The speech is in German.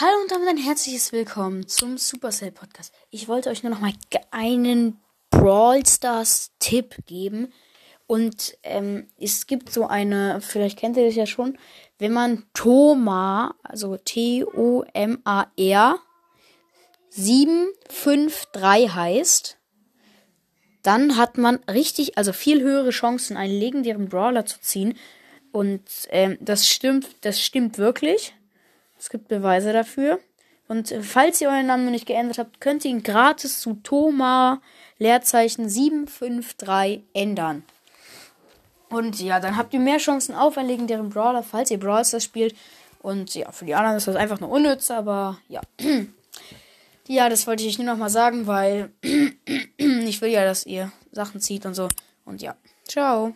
Hallo und damit ein herzliches Willkommen zum Supercell Podcast. Ich wollte euch nur noch mal einen Brawl Stars Tipp geben. Und ähm, es gibt so eine, vielleicht kennt ihr das ja schon, wenn man Toma, also T-O-M-A-R 753 heißt, dann hat man richtig, also viel höhere Chancen, einen legendären Brawler zu ziehen. Und ähm, das stimmt, das stimmt wirklich. Es gibt Beweise dafür. Und äh, falls ihr euren Namen noch nicht geändert habt, könnt ihr ihn gratis zu Thoma Leerzeichen 753 ändern. Und ja, dann habt ihr mehr Chancen auf einen legendären Brawler, falls ihr Brawl Stars spielt. Und ja, für die anderen ist das einfach nur unnütz, aber ja. ja, das wollte ich nur noch mal sagen, weil ich will ja, dass ihr Sachen zieht und so. Und ja, ciao.